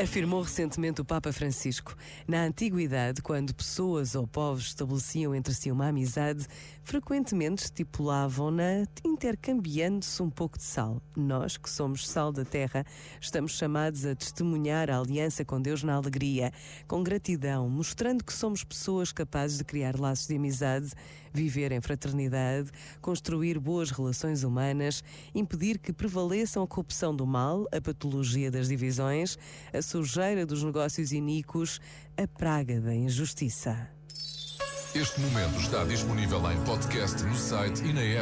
Afirmou recentemente o Papa Francisco. Na antiguidade, quando pessoas ou povos estabeleciam entre si uma amizade, frequentemente estipulavam-na intercambiando-se um pouco de sal. Nós, que somos sal da terra, estamos chamados a testemunhar a aliança com Deus na alegria, com gratidão, mostrando que somos pessoas capazes de criar laços de amizade, viver em fraternidade, construir boas relações humanas, impedir que prevaleçam a corrupção do mal, a patologia das divisões, a sujeira dos negócios iníquos, a praga da injustiça. Este momento está disponível em podcast no site e na app.